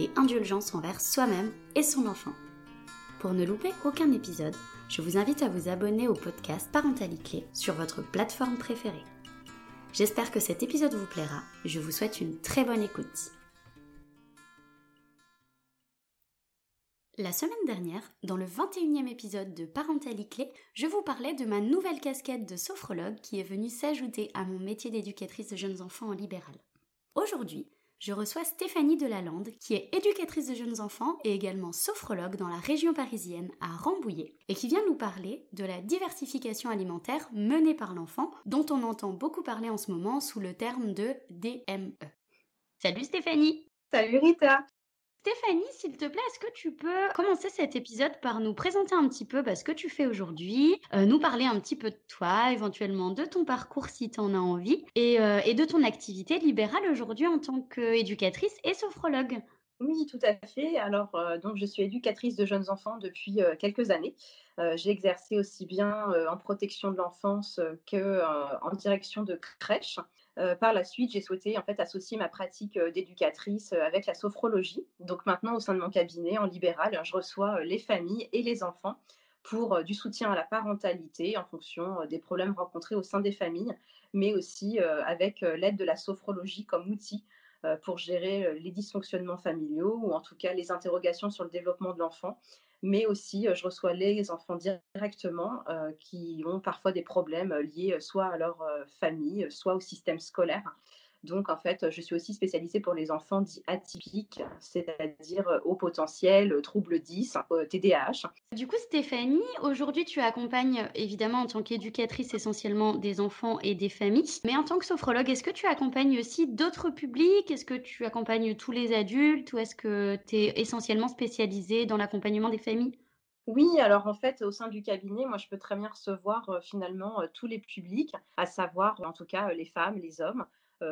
et indulgence envers soi-même et son enfant. Pour ne louper aucun épisode, je vous invite à vous abonner au podcast Parentalité sur votre plateforme préférée. J'espère que cet épisode vous plaira et je vous souhaite une très bonne écoute. La semaine dernière, dans le 21e épisode de Parentalité, je vous parlais de ma nouvelle casquette de sophrologue qui est venue s'ajouter à mon métier d'éducatrice de jeunes enfants en libéral. Aujourd'hui, je reçois Stéphanie Delalande, qui est éducatrice de jeunes enfants et également sophrologue dans la région parisienne à Rambouillet, et qui vient nous parler de la diversification alimentaire menée par l'enfant, dont on entend beaucoup parler en ce moment sous le terme de DME. Salut Stéphanie Salut Rita Stéphanie, s'il te plaît, est-ce que tu peux commencer cet épisode par nous présenter un petit peu bah, ce que tu fais aujourd'hui, euh, nous parler un petit peu de toi, éventuellement de ton parcours si tu en as envie, euh, et, de ton activité libérale aujourd'hui en tant qu'éducatrice et sophrologue oui, tout à fait. Alors, euh, donc, je suis éducatrice de jeunes enfants depuis quelques années. j'ai exercé aussi bien en protection de l'enfance qu'en direction de crèche. Euh, par la suite, j'ai souhaité en fait associer ma pratique euh, d'éducatrice euh, avec la sophrologie. Donc maintenant, au sein de mon cabinet en libéral, je reçois les familles et les enfants pour du soutien à la parentalité en fonction des problèmes rencontrés au sein des familles, mais aussi avec l'aide de la sophrologie comme outil pour gérer les dysfonctionnements familiaux ou en tout cas les interrogations sur le développement de l'enfant mais aussi je reçois les enfants directement qui ont parfois des problèmes liés soit à leur famille, soit au système scolaire. Donc, en fait, je suis aussi spécialisée pour les enfants dits atypiques, c'est-à-dire euh, au potentiel, euh, trouble 10, TDAH. Du coup, Stéphanie, aujourd'hui, tu accompagnes évidemment en tant qu'éducatrice essentiellement des enfants et des familles, mais en tant que sophrologue, est-ce que tu accompagnes aussi d'autres publics? Est-ce que tu accompagnes tous les adultes ou est-ce que tu es essentiellement spécialisée dans l'accompagnement des familles? Oui, alors en fait, au sein du cabinet, moi, je peux très bien recevoir finalement tous les publics, à savoir en tout cas les femmes, les hommes, euh,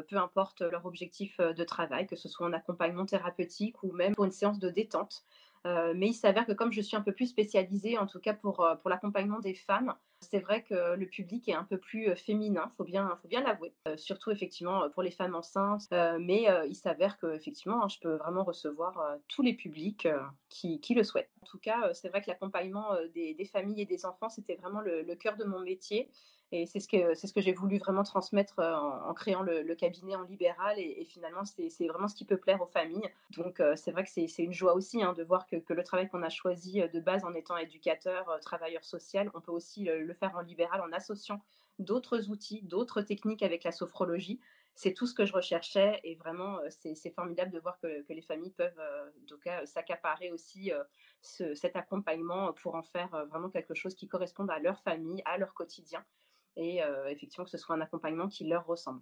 peu importe leur objectif euh, de travail, que ce soit en accompagnement thérapeutique ou même pour une séance de détente. Euh, mais il s'avère que comme je suis un peu plus spécialisée, en tout cas pour, pour l'accompagnement des femmes, c'est vrai que le public est un peu plus féminin, faut bien, faut bien l'avouer. surtout effectivement pour les femmes enceintes. mais il s'avère que effectivement, hein, je peux vraiment recevoir tous les publics qui, qui, le souhaitent. En tout cas, c'est vrai que l'accompagnement des, des, familles et des enfants, c'était vraiment le cœur de mon métier. Et c'est ce que, ce que j'ai voulu vraiment transmettre euh, en, créant le, cabinet en libéral. Et, finalement, c'est, vraiment ce qui peut plaire aux familles. Donc, euh, c'est vrai que c'est, une joie aussi hein, de voir que, le travail qu'on a choisi euh, de base en étant éducateur, travailleur social, on peut aussi le, faire en libéral en associant d'autres outils, d'autres techniques avec la sophrologie. C'est tout ce que je recherchais et vraiment, c'est, formidable de voir que, les familles peuvent cas, s'accaparer aussi cet accompagnement pour en faire vraiment quelque chose qui corresponde à leur famille, à leur quotidien et euh, effectivement que ce soit un accompagnement qui leur ressemble.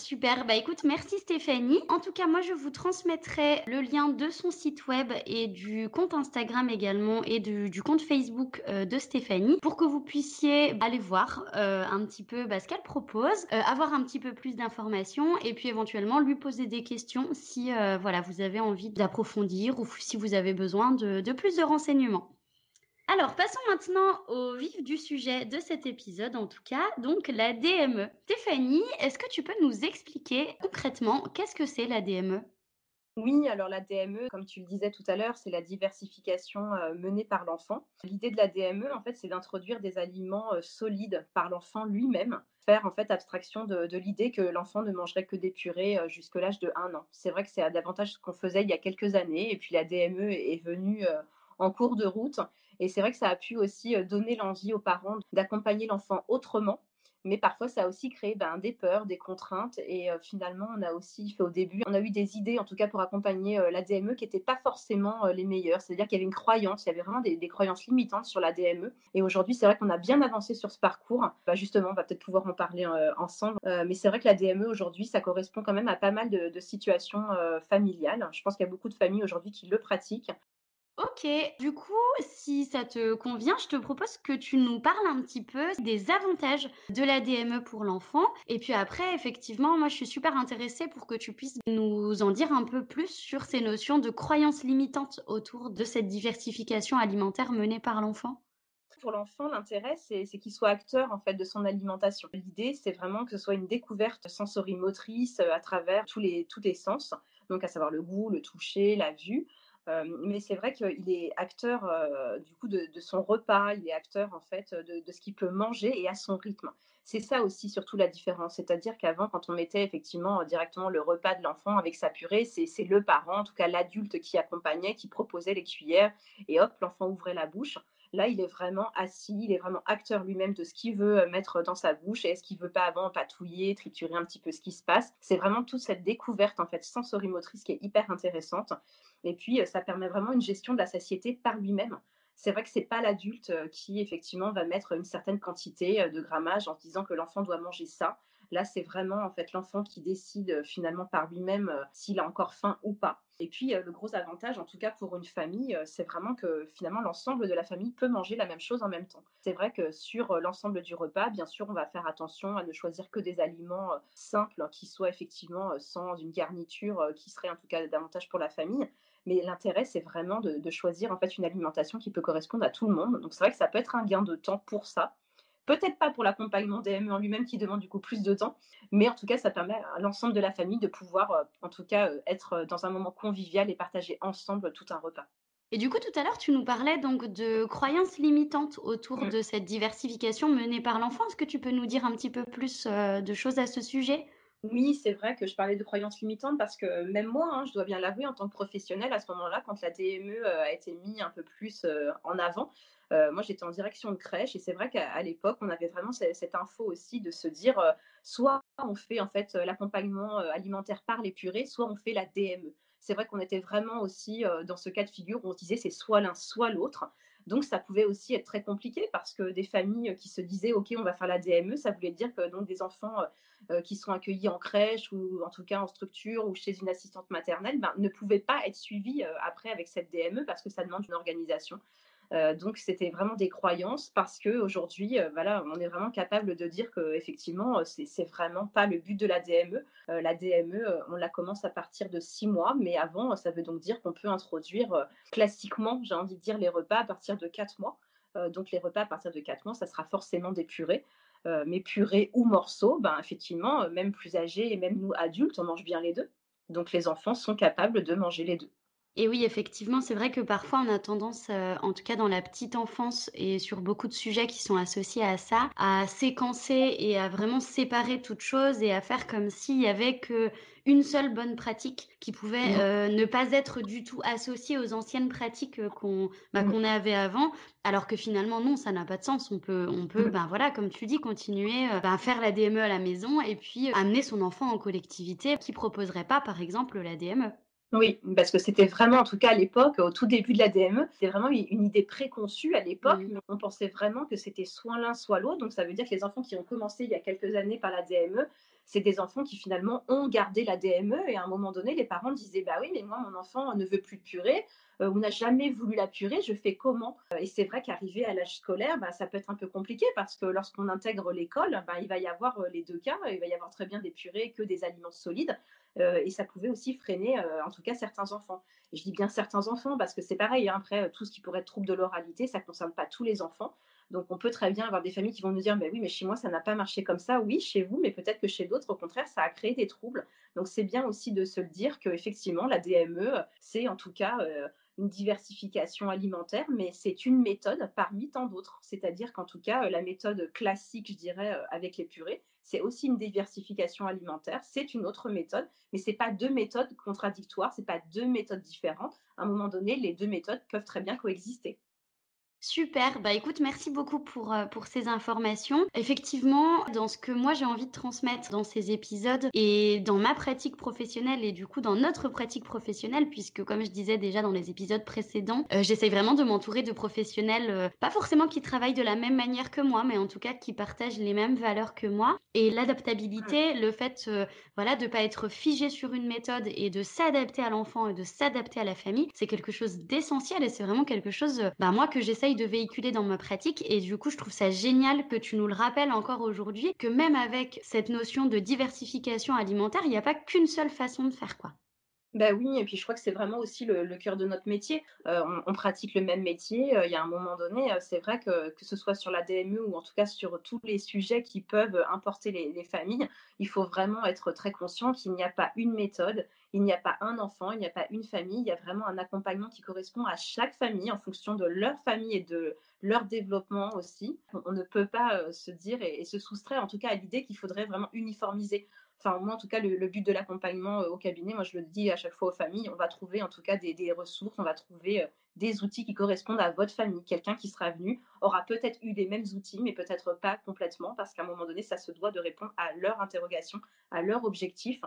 Super, bah écoute, merci Stéphanie. En tout cas, moi je vous transmettrai le lien de son site web et du compte Instagram également et du, compte Facebook euh, de Stéphanie pour que vous puissiez aller voir euh, un petit peu bah, ce qu'elle propose, avoir un petit peu plus d'informations et puis éventuellement lui poser des questions si voilà vous avez envie d'approfondir ou si vous avez besoin de plus de renseignements. Alors, passons maintenant au vif du sujet de cet épisode, en tout cas, donc la DME. Stéphanie, est-ce que tu peux nous expliquer concrètement qu'est-ce que c'est la DME oui, alors la DME, comme tu le disais tout à l'heure, c'est la diversification euh, menée par l'enfant. L'idée de la DME, en fait, c'est d'introduire des aliments euh, solides par l'enfant lui-même, faire en fait abstraction de, l'idée que l'enfant ne mangerait que des purées euh, jusqu'à l'âge de 1 an. C'est vrai que c'est davantage ce qu'on faisait il y a quelques années, et puis la DME est venue en cours de route. Et c'est vrai que ça a pu aussi donner l'envie aux parents d'accompagner l'enfant autrement. Mais parfois, ça a aussi créé ben, des peurs, des contraintes. Et finalement, on a aussi fait au début, on a eu des idées, en tout cas pour accompagner la DME, qui n'étaient pas forcément les meilleures. C'est-à-dire qu'il y avait une croyance, il y avait vraiment des, croyances limitantes sur la DME. Et aujourd'hui, c'est vrai qu'on a bien avancé sur ce parcours. Bah, justement, on va peut-être pouvoir en parler ensemble. mais c'est vrai que la DME, aujourd'hui, ça correspond quand même à pas mal de, de situations familiales. Je pense qu'il y a beaucoup de familles aujourd'hui qui le pratiquent. OK. Du coup, si ça te convient, je te propose que tu nous parles un petit peu des avantages de la DME pour l'enfant. Et puis après, effectivement, moi, je suis super intéressée pour que tu puisses nous en dire un peu plus sur ces notions de croyances limitantes autour de cette diversification alimentaire menée par l'enfant. Pour l'enfant, l'intérêt, c'est qu'il soit acteur en fait de son alimentation. L'idée, c'est vraiment que ce soit une découverte sensorimotrice euh, à travers tous les, tous les sens, donc à savoir le goût, le toucher, la vue. Euh, mais c'est vrai qu'il est acteur euh, du coup de, son repas, il est acteur en fait de, de ce qu'il peut manger et à son rythme. C'est ça aussi surtout la différence, c'est-à-dire qu'avant quand on mettait effectivement directement le repas de l'enfant avec sa purée, c'est le parent, en tout cas l'adulte qui accompagnait, qui proposait les cuillères et hop l'enfant ouvrait la bouche. Là, il est vraiment assis, il est vraiment acteur lui-même de ce qu'il veut euh, mettre dans sa bouche et est-ce qu'il veut pas avant patouiller, triturer un petit peu ce qui se passe. C'est vraiment toute cette découverte en fait sensorimotrice qui est hyper intéressante. Et puis, euh, ça permet vraiment une gestion de la satiété par lui-même. C'est vrai que c'est pas l'adulte euh, qui effectivement va mettre une certaine quantité de grammage en disant que l'enfant doit manger ça. Là, c'est vraiment en fait l'enfant qui décide finalement par lui-même s'il a encore faim ou pas. Et puis, le gros avantage, en tout cas pour une famille, c'est vraiment que finalement l'ensemble de la famille peut manger la même chose en même temps. C'est vrai que sur l'ensemble du repas, bien sûr, on va faire attention à ne choisir que des aliments simples qui soient effectivement sans une garniture qui serait en tout cas davantage pour la famille. Mais l'intérêt, c'est vraiment de, de, choisir en fait une alimentation qui peut correspondre à tout le monde. Donc c'est vrai que ça peut être un gain de temps pour ça. Peut-être pas pour l'accompagnement DME en lui-même qui demande du coup plus de temps, mais en tout cas, ça permet à l'ensemble de la famille de pouvoir, euh, en tout cas, euh, être euh, dans un moment convivial et partager ensemble tout un repas. Et du coup, tout à l'heure, tu nous parlais donc de croyances limitantes autour mmh. de cette diversification menée par l'enfant. Est-ce que tu peux nous dire un petit peu plus de choses à ce sujet? Oui, c'est vrai que je parlais de croyances limitantes parce que même moi, hein, je dois bien l'avouer, en tant que professionnelle, à ce moment-là, quand la DME a été mise un peu plus en avant, euh, moi, j'étais en direction de crèche et c'est vrai qu'à l'époque, on avait vraiment cette, info aussi de se dire euh, soit on fait en fait l'accompagnement euh, alimentaire par les purées, soit on fait la DME. C'est vrai qu'on était vraiment aussi dans ce cas de figure où on se disait c'est soit l'un, soit l'autre. Donc ça pouvait aussi être très compliqué parce que des familles qui se disaient ok on va faire la DME, ça voulait dire que donc des enfants qui sont accueillis en crèche ou en tout cas en structure ou chez une assistante maternelle ben, ne pouvaient pas être suivis après avec cette DME parce que ça demande une organisation. Euh, donc c'était vraiment des croyances parce que aujourd'hui, euh, voilà, on est vraiment capable de dire que effectivement, euh, c'est vraiment pas le but de la DME. la DME, on la commence à partir de six mois, mais avant, ça veut donc dire qu'on peut introduire classiquement, j'ai envie de dire, les repas à partir de quatre mois. donc les repas à partir de quatre mois, ça sera forcément des. Mais purées ou morceaux, ben, effectivement, même plus âgés et même nous adultes, on mange bien les deux. Donc les enfants sont capables de manger les deux. Et oui, effectivement, c'est vrai que parfois on a tendance, euh, en tout cas dans la petite enfance et sur beaucoup de sujets qui sont associés à ça, à séquencer et à vraiment séparer toutes choses et à faire comme s'il y avait que une seule bonne pratique qui pouvait mmh. euh, ne pas être du tout associée aux anciennes pratiques euh, qu'on bah, mmh. qu'on avait avant, alors que finalement non, ça n'a pas de sens. On peut, on peut, ben voilà, comme tu dis, continuer à ben, faire la DME à la maison et puis amener son enfant en collectivité qui proposerait pas, par exemple, la DME. Oui, parce que c'était vraiment, en tout cas à l'époque, au tout début de la DME, c'était vraiment une idée préconçue à l'époque, mais on pensait vraiment que c'était soit l'un, soit l'autre. Donc ça veut dire que les enfants qui ont commencé il y a quelques années par la DME, c'est des enfants qui finalement ont gardé la DME et à un moment donné, les parents disaient Bah oui, mais moi, mon enfant ne veut plus de purée, euh, on n'a jamais voulu la purée, je fais comment? Et c'est vrai qu'arriver à l'âge scolaire, bah, ça peut être un peu compliqué parce que lorsqu'on intègre l'école, bah, il va y avoir euh, les deux cas, il va y avoir très bien des purées que des aliments solides. Euh, et ça pouvait aussi freiner, euh, en tout cas, certains enfants. Et je dis bien certains enfants parce que c'est pareil, hein, après, euh, tout ce qui pourrait être trouble de l'oralité, ça ne concerne pas tous les enfants. Donc, on peut très bien avoir des familles qui vont nous dire, oui, mais chez moi, ça n'a pas marché comme ça. Oui, chez vous, mais peut-être que chez d'autres, au contraire, ça a créé des troubles. Donc, c'est bien aussi de se le dire qu'effectivement, la DME, c'est en tout cas une diversification alimentaire, mais c'est une méthode parmi tant d'autres. C'est-à-dire qu'en tout cas, la méthode classique, je dirais, avec les purées, c'est aussi une diversification alimentaire, c'est une autre méthode, mais ce n'est pas deux méthodes contradictoires, ce n'est pas deux méthodes différentes. À un moment donné, les deux méthodes peuvent très bien coexister. Super, bah écoute, merci beaucoup pour, euh, pour ces informations. Effectivement, dans ce que moi j'ai envie de transmettre dans ces épisodes et dans ma pratique professionnelle et du coup dans notre pratique professionnelle, puisque comme je disais déjà dans les épisodes précédents, euh, j'essaye vraiment de m'entourer de professionnels, euh, pas forcément qui travaillent de la même manière que moi, mais en tout cas qui partagent les mêmes valeurs que moi. Et l'adaptabilité, le fait voilà, de pas être figé sur une méthode et de s'adapter à l'enfant et de s'adapter à la famille, c'est quelque chose d'essentiel et c'est vraiment quelque chose, bah moi que j'essaye de véhiculer dans ma pratique. Et du coup, je trouve ça génial que tu nous le rappelles encore aujourd'hui, que même avec cette notion de diversification alimentaire, il n'y a pas qu'une seule façon de faire quoi. Ben oui, et puis je crois que c'est vraiment aussi le, cœur de notre métier. Euh, on, pratique le même métier. Euh, il y a un moment donné, euh, c'est vrai que que ce soit sur la DME ou en tout cas sur tous les sujets qui peuvent importer les, familles, il faut vraiment être très conscient qu'il n'y a pas une méthode, il n'y a pas un enfant, il n'y a pas une famille. Il y a vraiment un accompagnement qui correspond à chaque famille en fonction de leur famille et de leur développement aussi. On ne peut pas se dire et se soustraire en tout cas à l'idée qu'il faudrait vraiment uniformiser enfin moi en tout cas le, but de l'accompagnement euh, au cabinet, moi je le dis à chaque fois aux familles, on va trouver en tout cas des, ressources, on va trouver euh, des outils qui correspondent à votre famille. Quelqu'un qui sera venu aura peut-être eu les mêmes outils, mais peut-être pas complètement, parce qu'à un moment donné, ça se doit de répondre à leur interrogation, à leur objectif.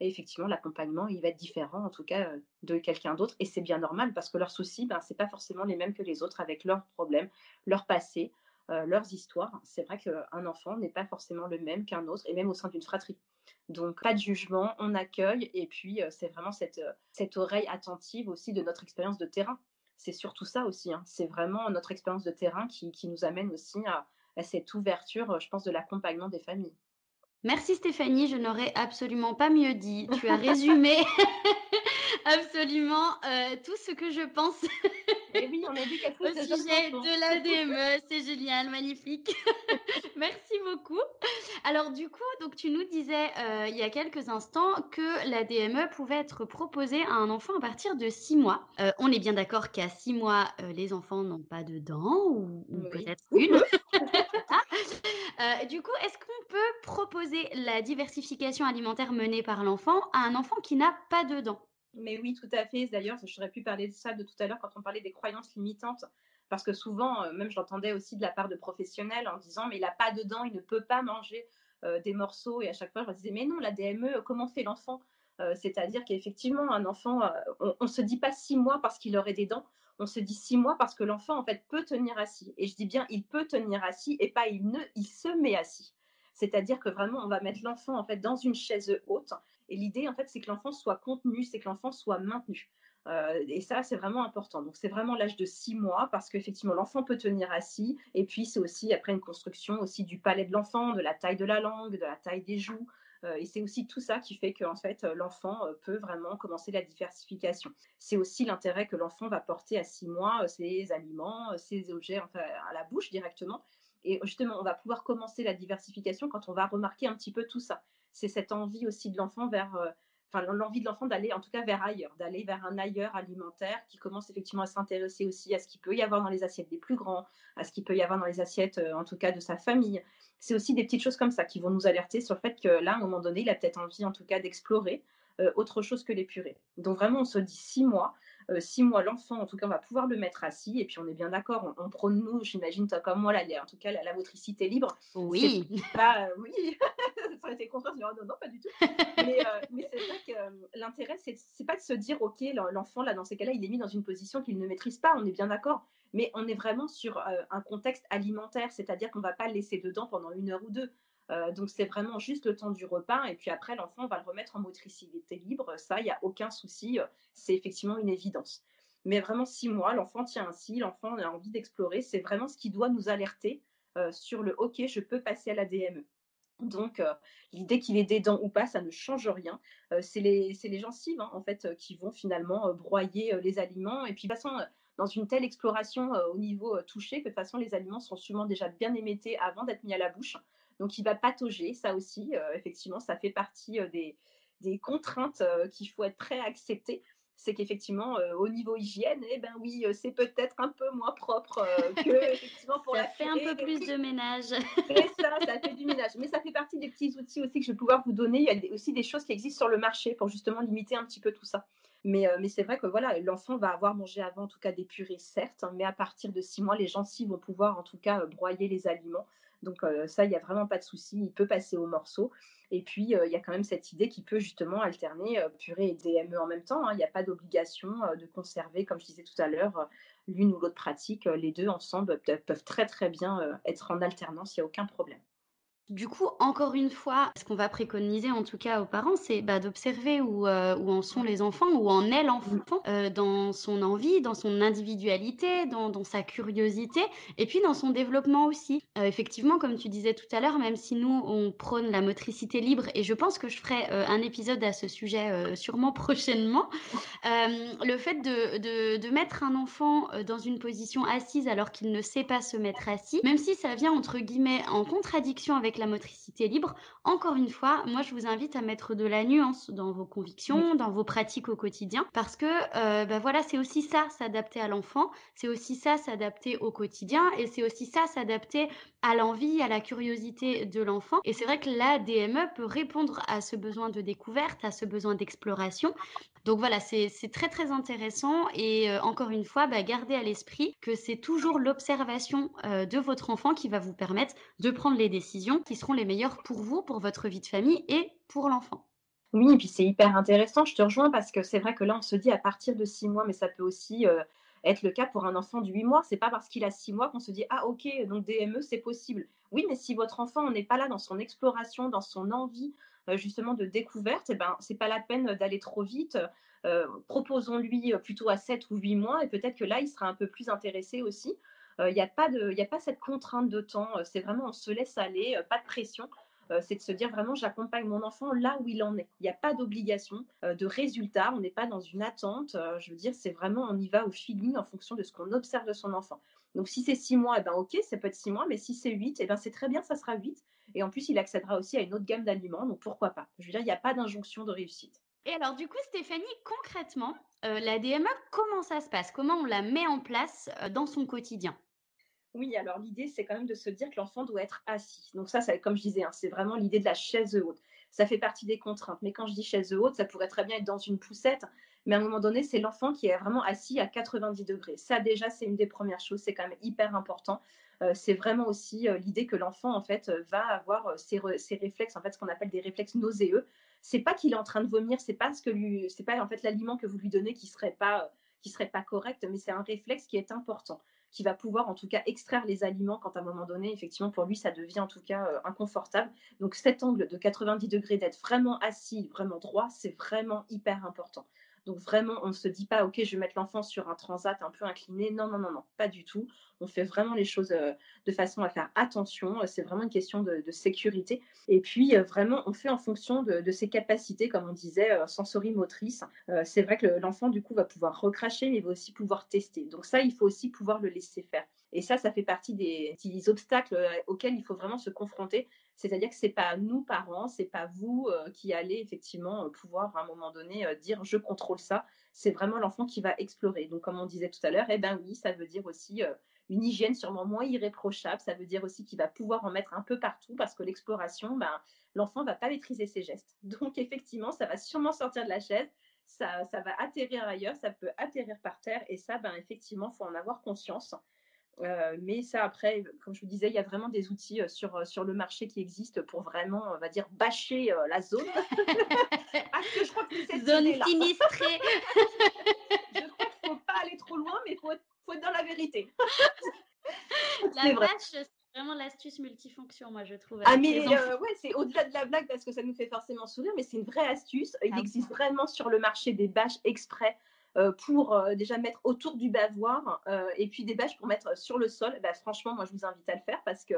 Et effectivement, l'accompagnement, il va être différent, en tout cas, euh, de quelqu'un d'autre. Et c'est bien normal, parce que leurs soucis, ben, ce n'est pas forcément les mêmes que les autres, avec leurs problèmes, leur passé, leurs histoires. C'est vrai qu'un enfant n'est pas forcément le même qu'un autre, et même au sein d'une fratrie. Donc, pas de jugement, on accueille. Et puis, euh, c'est vraiment cette, euh, cette oreille attentive aussi de notre expérience de terrain. C'est surtout ça aussi. Hein. C'est vraiment notre expérience de terrain qui, qui nous amène aussi à, à cette ouverture, euh, je pense, de l'accompagnement des familles. Merci Stéphanie, je n'aurais absolument pas mieux dit. Tu as résumé absolument tout ce que je pense Et oui, on a dit au sujet de la DME. C'est génial, magnifique. Merci beaucoup. Alors du coup, donc tu nous disais euh, il y a quelques instants que la DME pouvait être proposée à un enfant à partir de 6 mois. Euh, on est bien d'accord qu'à 6 mois, euh, les enfants n'ont pas de dents ou, peut-être une. du coup, est-ce qu'on peut proposer la diversification alimentaire menée par l'enfant à un enfant qui n'a pas de dents? Mais oui, tout à fait. D'ailleurs, j'aurais pu parler de ça de tout à l'heure quand on parlait des croyances limitantes. Parce que souvent, euh, même je l'entendais aussi de la part de professionnels en disant, mais il n'a pas de dents, il ne peut pas manger euh, des morceaux. Et à chaque fois, je me disais, mais non, la DME, comment fait l'enfant euh, C'est-à-dire qu'effectivement, un enfant, on ne se dit pas six mois parce qu'il aurait des dents, on se dit six mois parce que l'enfant, en fait, peut tenir assis. Et je dis bien, il peut tenir assis et pas il ne, il se met assis. C'est-à-dire que vraiment, on va mettre l'enfant en fait dans une chaise haute. Et l'idée, en fait, c'est que l'enfant soit contenu, c'est que l'enfant soit maintenu. Euh, et ça, c'est vraiment important. Donc, c'est vraiment l'âge de six mois parce qu'effectivement, l'enfant peut tenir assis. Et puis, c'est aussi après une construction aussi du palais de l'enfant, de la taille de la langue, de la taille des joues. Euh, et c'est aussi tout ça qui fait que fait, l'enfant euh, peut vraiment commencer la diversification. C'est aussi l'intérêt que l'enfant va porter à six mois ses aliments, ses objets enfin, à la bouche directement. Et justement, on va pouvoir commencer la diversification quand on va remarquer un petit peu tout ça. C'est cette envie aussi de l'enfant vers enfin l'envie de l'enfant d'aller en tout cas vers ailleurs, d'aller vers un ailleurs alimentaire qui commence effectivement à s'intéresser aussi à ce qu'il peut y avoir dans les assiettes des plus grands, à ce qu'il peut y avoir dans les assiettes euh, en tout cas de sa famille. C'est aussi des petites choses comme ça qui vont nous alerter sur le fait que là, à un moment donné, il a peut-être envie en tout cas d'explorer euh, autre chose que les purées. Donc vraiment, on se dit six mois. Euh, six mois, l'enfant, en tout cas, on va pouvoir le mettre assis. Et puis, on est bien d'accord, on, prône, nous, j'imagine, toi comme moi, là, en tout cas, la, motricité libre. Oui. Pas, oui, ça aurait été contraire, non, non, pas du tout. mais, mais c'est vrai que l'intérêt, c'est pas de se dire, OK, l'enfant, là, dans ces cas-là, il est mis dans une position qu'il ne maîtrise pas, on est bien d'accord. Mais on est vraiment sur un contexte alimentaire, c'est-à-dire qu'on ne va pas le laisser dedans pendant une heure ou deux. Euh, donc c'est vraiment juste le temps du repas et puis après l'enfant va le remettre en motricité libre. Ça, il n'y a aucun souci, euh, c'est effectivement une évidence. Mais vraiment six mois, l'enfant tient ainsi, l'enfant a envie d'explorer. C'est vraiment ce qui doit nous alerter euh, sur le OK, je peux passer à la DME. Donc, l'idée qu'il ait des dents ou pas, ça ne change rien. c'est les, les, gencives, hein, en fait, qui vont finalement broyer les aliments. Et puis, de toute façon, dans une telle exploration au niveau touché, que de toute façon, les aliments sont souvent déjà bien émettés avant d'être mis à la bouche. Donc, il va patauger. Ça aussi, euh, effectivement, ça fait partie euh, des, contraintes qu'il faut être prêt à accepter c'est qu'effectivement, au niveau hygiène, eh ben oui, c'est peut-être un peu moins propre que effectivement pour ça fait un peu plus de ménage. C'est ça, ça fait du ménage. Mais ça fait partie des petits outils aussi que je vais pouvoir vous donner. Il y a aussi des choses qui existent sur le marché pour justement limiter un petit peu tout ça. Mais, mais c'est vrai que voilà, l'enfant va avoir mangé avant, en tout cas des purées, certes, hein, mais à partir de six mois, les gencives vont pouvoir en tout cas broyer les aliments. Donc ça, il n'y a vraiment pas de souci, il peut passer au morceau. Et puis, il y a quand même cette idée qu'il peut justement alterner purée et DME en même temps. Hein. Il n'y a pas d'obligation de conserver, comme je disais tout à l'heure, l'une ou l'autre pratique. Les deux ensemble peuvent très très bien être en alternance, il n'y a aucun problème. Du coup, encore une fois, ce qu'on va préconiser en tout cas aux parents, c'est bah, d'observer où, euh, où, en sont les enfants, où en est l'enfant, euh, dans son envie, dans son individualité, dans, sa curiosité, et puis dans son développement aussi. Euh, effectivement, comme tu disais tout à l'heure, même si nous, on prône la motricité libre, et je pense que je ferai un épisode à ce sujet sûrement prochainement, le fait de, de, mettre un enfant dans une position assise alors qu'il ne sait pas se mettre assis, même si ça vient entre guillemets en contradiction avec la motricité libre. Encore une fois, moi, je vous invite à mettre de la nuance dans vos convictions, dans vos pratiques au quotidien, parce que euh, bah voilà, c'est aussi ça, s'adapter à l'enfant, c'est aussi ça, s'adapter au quotidien, et c'est aussi ça, s'adapter à l'envie, à la curiosité de l'enfant. Et c'est vrai que la DME peut répondre à ce besoin de découverte, à ce besoin d'exploration. Donc voilà, c'est très très intéressant et euh, encore une fois, bah, gardez à l'esprit que c'est toujours l'observation euh, de votre enfant qui va vous permettre de prendre les décisions qui seront les meilleures pour vous, pour votre vie de famille et pour l'enfant. Oui, et puis c'est hyper intéressant, je te rejoins parce que c'est vrai que là on se dit à partir de six mois, mais ça peut aussi euh, être le cas pour un enfant de 8 mois. C'est pas parce qu'il a 6 mois qu'on se dit ah ok donc DME c'est possible. Oui, mais si votre enfant n'est pas là dans son exploration, dans son envie justement de découverte, eh ben c'est pas la peine d'aller trop vite. Euh, proposons-lui plutôt à 7 ou 8 mois et peut-être que là il sera un peu plus intéressé aussi. Il n'y a, pas de, a pas cette contrainte de temps, c'est vraiment on se laisse aller, pas de pression. Euh, c'est de se dire vraiment j'accompagne mon enfant là où il en est. Il n'y a pas d'obligation euh, de résultat, on n'est pas dans une attente. Euh, je veux dire, c'est vraiment on y va au feeling en fonction de ce qu'on observe de son enfant. Donc si c'est six mois, eh ben ok, ça peut être six mois, mais si c'est huit, eh ben c'est très bien, ça sera huit. Et en plus, il accédera aussi à une autre gamme d'aliments, donc pourquoi pas. Je veux dire, il n'y a pas d'injonction de réussite. Et alors, du coup, Stéphanie, concrètement, la DME, comment ça se passe? Comment on la met en place dans son quotidien? Oui, alors l'idée, c'est quand même de se dire que l'enfant doit être assis. Donc ça, ça comme je disais, hein, c'est vraiment l'idée de la chaise haute. Ça fait partie des contraintes. Mais quand je dis chaise haute, ça pourrait très bien être dans une poussette. Mais à un moment donné, c'est l'enfant qui est vraiment assis à 90 degrés. Ça, déjà, c'est une des premières choses. C'est quand même hyper important. Euh, c'est vraiment aussi euh, l'idée que l'enfant, en fait, euh, va avoir ses, réflexes, en fait, ce qu'on appelle des réflexes nauséeux. C'est pas qu'il est en train de vomir, c'est pas ce que c'est pas en fait l'aliment que vous lui donnez qui serait pas, qui serait pas correct, mais c'est un réflexe qui est important qui va pouvoir en tout cas extraire les aliments quand à un moment donné, effectivement, pour lui, ça devient en tout cas inconfortable. Donc cet angle de 90 degrés d'être vraiment assis, vraiment droit, c'est vraiment hyper important. Donc vraiment, on ne se dit pas, ok, je vais mettre l'enfant sur un transat un peu incliné. Non, non, non, non, pas du tout. On fait vraiment les choses euh, de façon à faire attention. C'est vraiment une question de, sécurité. Et puis, euh, vraiment, on fait en fonction de, ses capacités, comme on disait, euh, sensorimotrices. c'est vrai que l'enfant, du coup, va pouvoir recracher, mais il va aussi pouvoir tester. Donc ça, il faut aussi pouvoir le laisser faire. Et ça, ça fait partie des obstacles auxquels il faut vraiment se confronter c'est-à-dire que c'est pas nous parents, c'est pas vous euh, qui allez effectivement euh, pouvoir à un moment donné euh, dire je contrôle ça. C'est vraiment l'enfant qui va explorer. Donc comme on disait tout à l'heure, eh ben oui, ça veut dire aussi une hygiène sûrement moins irréprochable. Ça veut dire aussi qu'il va pouvoir en mettre un peu partout parce que l'exploration, ben, l'enfant va pas maîtriser ses gestes. Donc effectivement, ça va sûrement sortir de la chaise. Ça, ça va atterrir ailleurs, ça peut atterrir par terre et ça, ben, effectivement, faut en avoir conscience. Euh, mais ça, après, comme je vous disais, il y a vraiment des outils euh, sur, euh, sur le marché qui existent pour vraiment, on va dire, bâcher la zone. ah, que je crois que c'est zone sinistrée. je crois qu'il ne faut pas aller trop loin, mais il faut, faut, être dans la vérité. la bâche, c'est vraiment l'astuce multifonction, moi, je trouve. Ah, mais ouais, c'est au-delà de la blague parce que ça nous fait forcément sourire, mais c'est une vraie astuce. Il ah existe vraiment sur le marché des bâches exprès pour euh, déjà mettre autour du bavoir euh, et puis des bâches pour mettre sur le sol, bah, franchement, moi, je vous invite à le faire parce que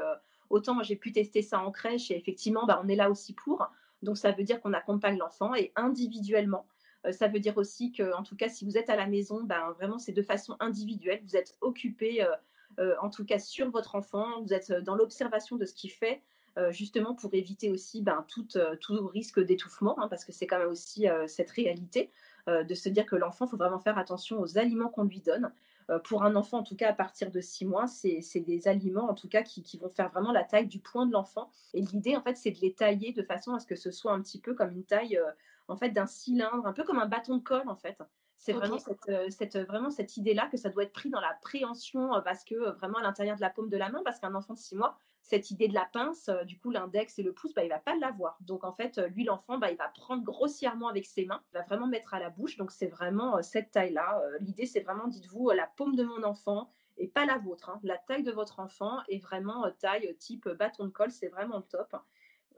autant moi, j'ai pu tester ça en crèche et effectivement, bah, on est là aussi pour. Donc, ça veut dire qu'on accompagne l'enfant et individuellement. ça veut dire aussi que, en tout cas, si vous êtes à la maison, bah, vraiment, c'est de façon individuelle. Vous êtes occupé, en tout cas, sur votre enfant. Vous êtes dans l'observation de ce qu'il fait. justement pour éviter aussi ben, tout, tout risque d'étouffement, hein, parce que c'est quand même aussi cette réalité. Euh, de se dire que l'enfant, il faut vraiment faire attention aux aliments qu'on lui donne. Euh, pour un enfant, en tout cas à partir de six mois, c'est des aliments en tout cas qui, vont faire vraiment la taille du poing de l'enfant. Et l'idée, en fait, c'est de les tailler de façon à ce que ce soit un petit peu comme une taille, euh, en fait d'un cylindre, un peu comme un bâton de colle en fait. C'est vraiment, cette, cette, vraiment cette idée-là que ça doit être pris dans la préhension parce que vraiment à l'intérieur de la paume de la main, parce qu'un enfant de 6 mois, cette idée de la pince, du coup l'index et le pouce, bah, il va pas l'avoir. Donc en fait, lui l'enfant, bah, il va prendre grossièrement avec ses mains, il va vraiment mettre à la bouche. Donc c'est vraiment cette taille-là. L'idée c'est vraiment, dites-vous, la paume de mon enfant et pas la vôtre. Hein. La taille de votre enfant est vraiment taille type bâton de colle, c'est vraiment le top.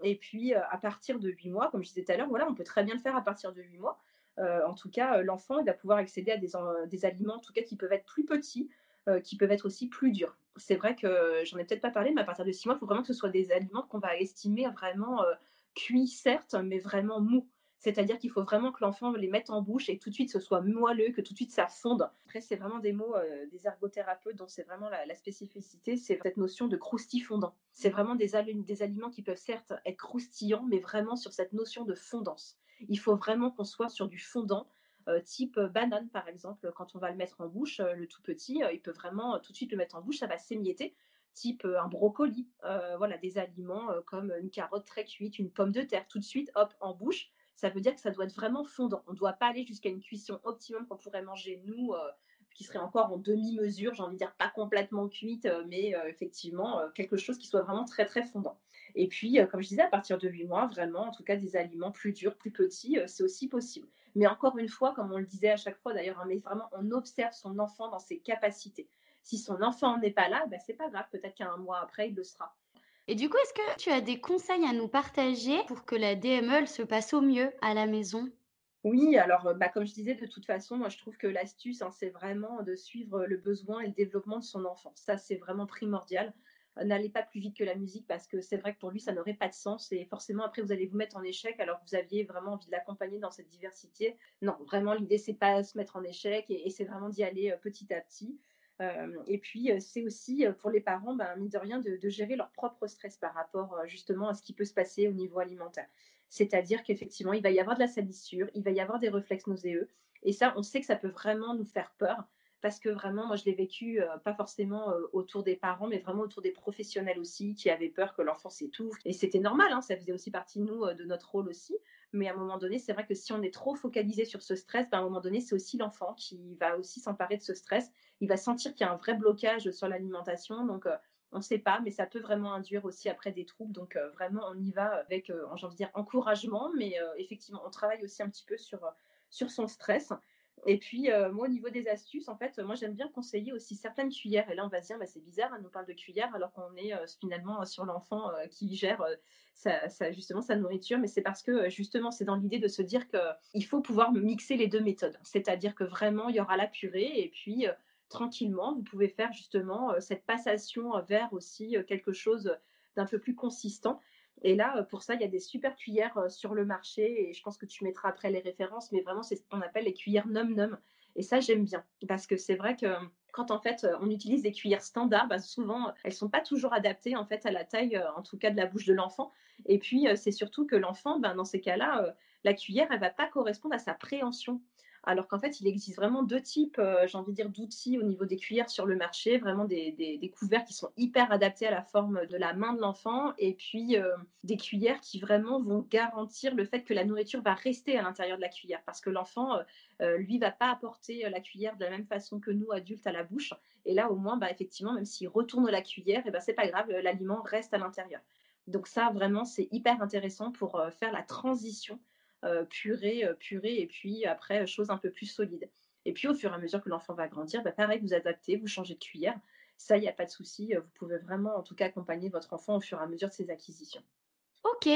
Et puis à partir de 8 mois, comme je disais tout à l'heure, voilà, on peut très bien le faire à partir de 8 mois. Euh, en tout cas, euh, l'enfant il va pouvoir accéder à des, aliments, en tout cas, qui peuvent être plus petits, euh, qui peuvent être aussi plus durs. C'est vrai que j'en ai peut-être pas parlé, mais à partir de 6 mois, il faut vraiment que ce soit des aliments qu'on va estimer vraiment cuits, certes, mais vraiment mous. C'est-à-dire qu'il faut vraiment que l'enfant les mette en bouche et que tout de suite ce soit moelleux, que tout de suite ça fonde. Après, c'est vraiment des mots des ergothérapeutes dont c'est vraiment la, spécificité, c'est cette notion de croustifondant. C'est vraiment des, aliments qui peuvent certes être croustillants, mais vraiment sur cette notion de fondance. Il faut vraiment qu'on soit sur du fondant, euh, type euh, banane par exemple. Quand on va le mettre en bouche, euh, le tout petit, il peut vraiment tout de suite le mettre en bouche, ça va s'émietter. Type un brocoli, voilà, des aliments comme une carotte très cuite, une pomme de terre, tout de suite, hop, en bouche. Ça veut dire que ça doit être vraiment fondant. On ne doit pas aller jusqu'à une cuisson optimum qu'on pourrait manger nous qui serait encore en demi-mesure, j'ai envie de dire pas complètement cuite, mais effectivement quelque chose qui soit vraiment très très fondant. Et puis, euh, comme je disais, à partir de 8 mois, vraiment, en tout cas, des aliments plus durs, plus petits, euh, c'est aussi possible. Mais encore une fois, comme on le disait à chaque fois d'ailleurs, hein, mais vraiment, on observe son enfant dans ses capacités. Si son enfant n'est pas là, ben, c'est pas grave, peut-être qu'un mois après, il le sera. Et du coup, est-ce que tu as des conseils à nous partager pour que la DME se passe au mieux à la maison? Oui, alors bah, comme je disais, de toute façon, moi je trouve que l'astuce, hein, c'est vraiment de suivre le besoin et le développement de son enfant. Ça, c'est vraiment primordial n'allez pas plus vite que la musique parce que c'est vrai que pour lui, ça n'aurait pas de sens et forcément après, vous allez vous mettre en échec alors que vous aviez vraiment envie de l'accompagner dans cette diversité. Non, vraiment, l'idée, c'est pas se mettre en échec et, c'est vraiment d'y aller euh, petit à petit. Euh, et puis, euh, c'est aussi pour les parents, ben, mine de rien, de, gérer leur propre stress par rapport justement à ce qui peut se passer au niveau alimentaire. C'est-à-dire qu'effectivement, il va y avoir de la salissure, il va y avoir des réflexes nauséeux. Et ça, on sait que ça peut vraiment nous faire peur parce que vraiment, moi, je l'ai vécu euh, pas forcément euh, autour des parents, mais vraiment autour des professionnels aussi, qui avaient peur que l'enfant s'étouffe. Et c'était normal, hein, ça faisait aussi partie de nous, euh, de notre rôle aussi. Mais à un moment donné, c'est vrai que si on est trop focalisé sur ce stress, ben, à un moment donné, c'est aussi l'enfant qui va aussi s'emparer de ce stress. Il va sentir qu'il y a un vrai blocage sur l'alimentation. Donc, on ne sait pas, mais ça peut vraiment induire aussi après des troubles. Donc, vraiment, on y va avec, j'ai envie de dire, encouragement, mais effectivement, on travaille aussi un petit peu sur, sur son stress. Et puis, euh, moi, au niveau des astuces, en fait, moi, j'aime bien conseiller aussi certaines cuillères. Et là, on va se dire, bah, c'est bizarre, elle nous parle de cuillères alors qu'on est euh, finalement euh, sur l'enfant qui gère justement sa nourriture. Mais c'est parce que, justement, c'est dans l'idée de se dire qu'il faut pouvoir mixer les deux méthodes. C'est-à-dire que vraiment, il y aura la purée et puis, tranquillement, vous pouvez faire justement cette passation vers aussi quelque chose d'un peu plus consistant. Et là, euh, pour ça, il y a des super cuillères euh, sur le marché et je pense que tu mettras après les références, mais vraiment, c'est ce qu'on appelle les cuillères num-num. Et ça, j'aime bien parce que c'est vrai que quand en fait on utilise des cuillères standards, bah, souvent elles sont pas toujours adaptées en fait à la taille, euh, en tout cas de la bouche de l'enfant. Et puis c'est surtout que l'enfant, ben, dans ces cas-là, la cuillère, elle va pas correspondre à sa préhension alors qu'en fait, il existe vraiment deux types, euh, j'ai envie de dire, d'outils au niveau des cuillères sur le marché, vraiment des, couverts qui sont hyper adaptés à la forme de la main de l'enfant, et puis euh, des cuillères qui vraiment vont garantir le fait que la nourriture va rester à l'intérieur de la cuillère, parce que l'enfant, euh, lui, va pas apporter la cuillère de la même façon que nous, adultes, à la bouche, et là, au moins, bah, effectivement, même s'il retourne la cuillère, et eh ben, c'est pas grave, l'aliment reste à l'intérieur. Donc ça, vraiment, c'est hyper intéressant pour faire la transition euh, purée, euh, purée, et puis après, chose un peu plus solide. Et puis au fur et à mesure que l'enfant va grandir, bah, pareil, vous adaptez, vous changez de cuillère. Ça, il n'y a pas de souci. Vous pouvez vraiment, en tout cas, accompagner votre enfant au fur et à mesure de ses acquisitions.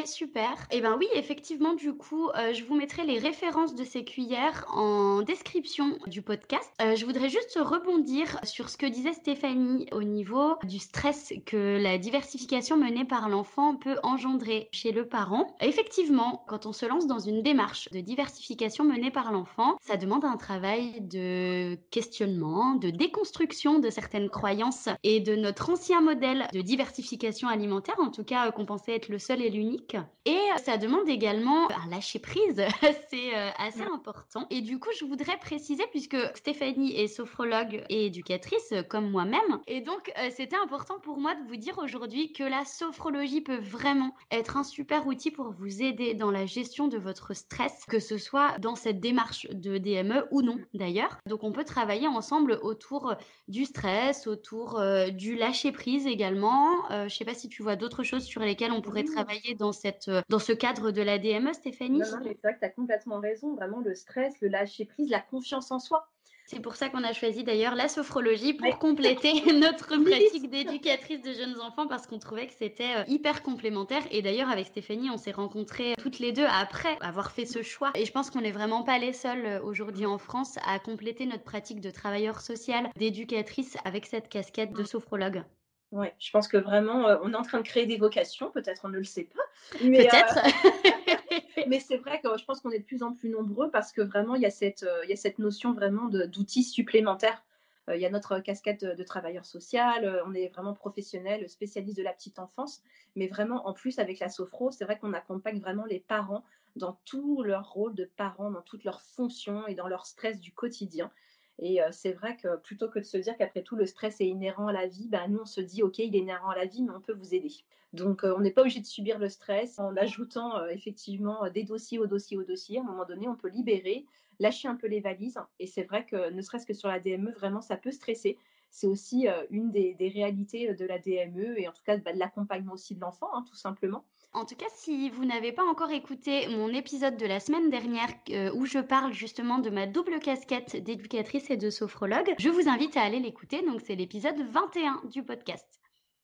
Super. Eh bien oui, effectivement, du coup, euh, je vous mettrai les références de ces cuillères en description du podcast. Euh, je voudrais juste rebondir sur ce que disait Stéphanie au niveau du stress que la diversification menée par l'enfant peut engendrer chez le parent. Effectivement, quand on se lance dans une démarche de diversification menée par l'enfant, ça demande un travail de questionnement, de déconstruction de certaines croyances et de notre ancien modèle de diversification alimentaire, en tout cas qu'on pensait être le seul et l'unique. Et ça demande également un lâcher prise, c'est assez important. Et du coup, je voudrais préciser, puisque Stéphanie est sophrologue et éducatrice, comme moi-même, et donc c'était important pour moi de vous dire aujourd'hui que la sophrologie peut vraiment être un super outil pour vous aider dans la gestion de votre stress, que ce soit dans cette démarche de DME ou non d'ailleurs. Donc on peut travailler ensemble autour du stress, autour du lâcher prise également. Euh, je sais pas si tu vois d'autres choses sur lesquelles on pourrait travailler dans, cette, dans ce cadre de la DME, Stéphanie? Non, non mais c'est vrai que tu as complètement raison. Vraiment, le stress, le lâcher prise, la confiance en soi. C'est pour ça qu'on a choisi d'ailleurs la sophrologie pour compléter notre pratique d'éducatrice de jeunes enfants parce qu'on trouvait que c'était euh, hyper complémentaire. Et d'ailleurs, avec Stéphanie, on s'est rencontrées toutes les deux après avoir fait ce choix. Et je pense qu'on n'est vraiment pas les seuls euh, aujourd'hui en France à compléter notre pratique de travailleur social, d'éducatrice avec cette casquette de sophrologue. Oui, je pense que vraiment, euh, on est en train de créer des vocations, peut-être on ne le sait pas. Peut-être. mais c'est vrai que je pense qu'on est de plus en plus nombreux parce que vraiment, il y a cette, euh, il y a cette notion vraiment d'outils supplémentaires. Euh, il y a notre casquette de, travailleur social, on est vraiment professionnel, spécialiste de la petite enfance, mais vraiment en plus avec la sophro, c'est vrai qu'on accompagne vraiment les parents dans tout leur rôle de parents, dans toutes leurs fonctions et dans leur stress du quotidien. Et c'est vrai que plutôt que de se dire qu'après tout, le stress est inhérent à la vie, ben, nous, on se dit, OK, il est inhérent à la vie, mais on peut vous aider. Donc, on n'est pas obligé de subir le stress en ajoutant effectivement des dossiers au dossier au dossier. À un moment donné, on peut libérer, lâcher un peu les valises. Et c'est vrai que ne serait-ce que sur la DME, vraiment, ça peut stresser. C'est aussi une des, réalités de la DME et en tout cas bah, de l'accompagnement aussi de l'enfant, hein, tout simplement. En tout cas, si vous n'avez pas encore écouté mon épisode de la semaine dernière où je parle justement de ma double casquette d'éducatrice et de sophrologue, je vous invite à aller l'écouter. Donc c'est l'épisode 21 du podcast.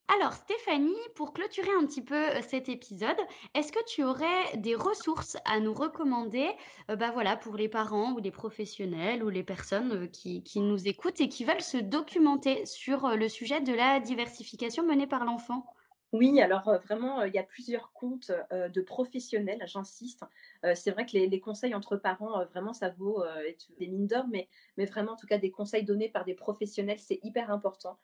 Alors Stéphanie, pour clôturer un petit peu euh, cet épisode, est-ce que tu aurais des ressources à nous recommander euh, bah voilà, pour les parents ou les professionnels ou les personnes qui, qui nous écoutent et qui veulent se documenter sur le sujet de la diversification menée par l'enfant? Oui, alors vraiment, il y a plusieurs comptes de professionnels, j'insiste. c'est vrai que les, conseils entre parents, vraiment, ça vaut des mines d'or, mais, mais vraiment, en tout cas, des conseils donnés par des professionnels, c'est hyper important.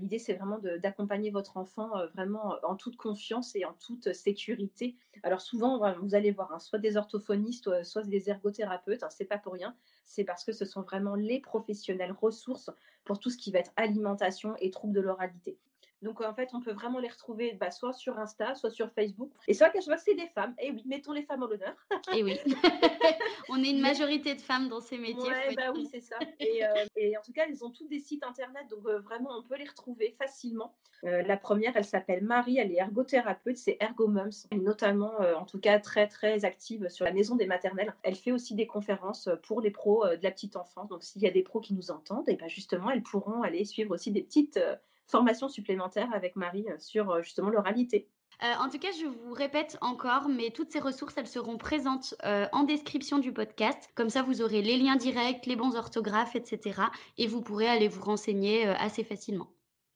L'idée, c'est vraiment d'accompagner votre enfant vraiment en toute confiance et en toute sécurité. Alors souvent, vous allez voir, hein, soit des orthophonistes, soit des ergothérapeutes, hein, c'est pas pour rien. C'est parce que ce sont vraiment les professionnels ressources pour tout ce qui va être alimentation et troubles de l'oralité. Donc en fait, on peut vraiment les retrouver bah, soit sur Insta, soit sur Facebook. Et soit que je vois que c'est des femmes. Et oui, mettons les femmes en l'honneur. et oui. on est une majorité de femmes dans ces métiers. Ouais, bah oui, c'est ça. Euh, et, en tout cas, elles ont tous des sites internet, donc euh, vraiment, on peut les retrouver facilement. Euh, la première, elle s'appelle Marie, elle est ergothérapeute, c'est Ergomums, notamment, en tout cas, très très active sur la maison des maternelles. Elle fait aussi des conférences pour les pros de la petite enfance. Donc s'il y a des pros qui nous entendent, et ben justement, elles pourront aller suivre aussi des petites formation supplémentaire avec Marie euh, sur euh, justement l'oralité. Euh, en tout cas, je vous répète encore, mais toutes ces ressources, elles seront présentes en description du podcast. Comme ça, vous aurez les liens directs, les bons orthographes, etc. Et vous pourrez aller vous renseigner assez facilement.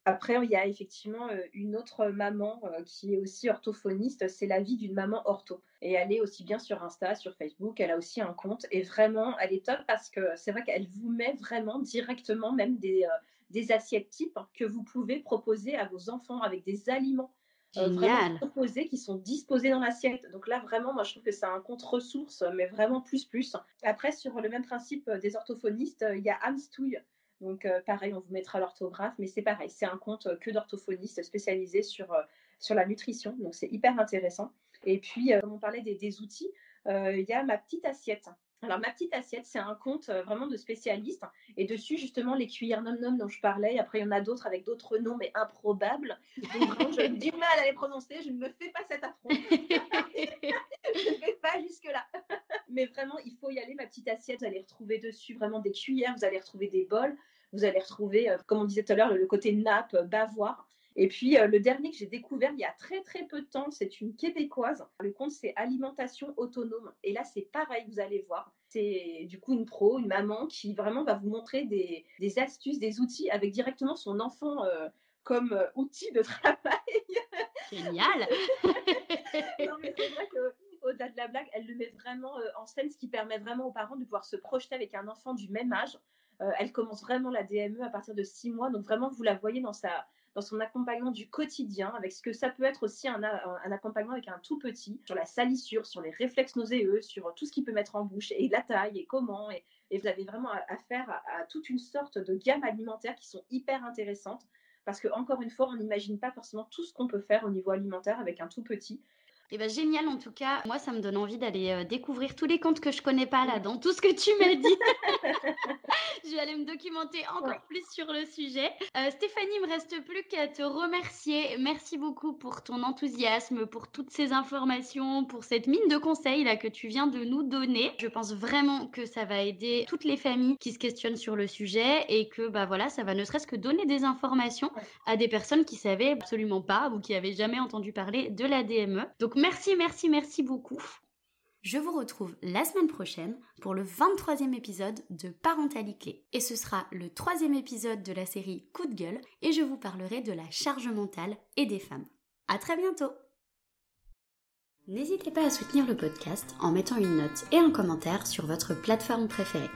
Après, il y a effectivement une autre maman qui est aussi orthophoniste, c'est la vie d'une maman ortho. Et elle est aussi bien sur Insta, sur Facebook, elle a aussi un compte. Et vraiment, elle est top parce que c'est vrai qu'elle vous met vraiment directement même des, des assiettes types que vous pouvez proposer à vos enfants avec des aliments euh, vraiment proposés qui sont disposés dans l'assiette. Donc là, vraiment, moi, je trouve que c'est un compte ressource, mais vraiment plus, plus. Après, sur le même principe euh, des orthophonistes, euh, il y a Amstouille. Donc, pareil, on vous mettra l'orthographe, mais c'est pareil, c'est un compte que d'orthophonistes spécialisés sur, sur la nutrition. Donc, c'est hyper intéressant. Et puis, comme on parlait des, des outils, il y a ma petite assiette. Alors, ma petite assiette, c'est un compte euh, vraiment de spécialistes. Et dessus, justement, les cuillères nom-nom dont je parlais. Après, il y en a d'autres avec d'autres noms, mais improbables. Donc, vraiment, je me dis mal à les prononcer. Je ne me fais pas cet affront. je ne vais pas jusque-là. mais vraiment, il faut y aller. Ma petite assiette, vous allez retrouver dessus vraiment des cuillères. Vous allez retrouver des bols. Vous allez retrouver, euh, comme on disait tout à l'heure, le côté nappe, bavoir. Et puis, euh, le dernier que j'ai découvert il y a très, très peu de temps, c'est une québécoise. Le compte, c'est Alimentation Autonome. Et là, c'est pareil, vous allez voir. C'est du coup une pro, une maman qui vraiment va vous montrer des, astuces, des outils avec directement son enfant euh, comme euh, outil de travail. Génial Non, mais c'est vrai qu'au-delà de la blague, elle le met vraiment en scène, ce qui permet vraiment aux parents de pouvoir se projeter avec un enfant du même âge. elle commence vraiment la DME à partir de six mois, donc vraiment vous la voyez dans sa, dans son accompagnement du quotidien, avec ce que ça peut être aussi un, accompagnement avec un tout petit, sur la salissure, sur les réflexes nauséeux, sur tout ce qu'il peut mettre en bouche, et la taille, et comment. Et, vous avez vraiment affaire à, à, toute une sorte de gamme alimentaire qui sont hyper intéressantes, parce que encore une fois, on n'imagine pas forcément tout ce qu'on peut faire au niveau alimentaire avec un tout petit. Eh ben, génial en tout cas. Moi, ça me donne envie d'aller euh, découvrir tous les comptes que je connais pas là, dans tout ce que tu m'as dit. je vais aller me documenter encore plus sur le sujet. Euh, Stéphanie, il me reste plus qu'à te remercier. Merci beaucoup pour ton enthousiasme, pour toutes ces informations, pour cette mine de conseils là que tu viens de nous donner. Je pense vraiment que ça va aider toutes les familles qui se questionnent sur le sujet et que bah voilà, ça va ne serait-ce que donner des informations à des personnes qui savaient absolument pas ou qui avaient jamais entendu parler de la DME. Donc merci, merci, merci beaucoup. Je vous retrouve la semaine prochaine pour le 23e épisode de Parentalité. Et ce sera le troisième épisode de la série Coup de gueule et je vous parlerai de la charge mentale et des femmes. À très bientôt! N'hésitez pas à soutenir le podcast en mettant une note et un commentaire sur votre plateforme préférée.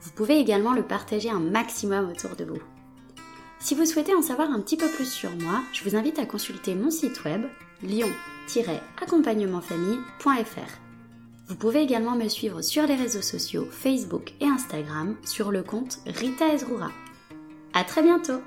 Vous pouvez également le partager un maximum autour de vous. Si vous souhaitez en savoir un petit peu plus sur moi, je vous invite à consulter mon site web lion-accompagnementfamille.fr. Vous pouvez également me suivre sur les réseaux sociaux Facebook et Instagram sur le compte Rita Ezrura. À très bientôt!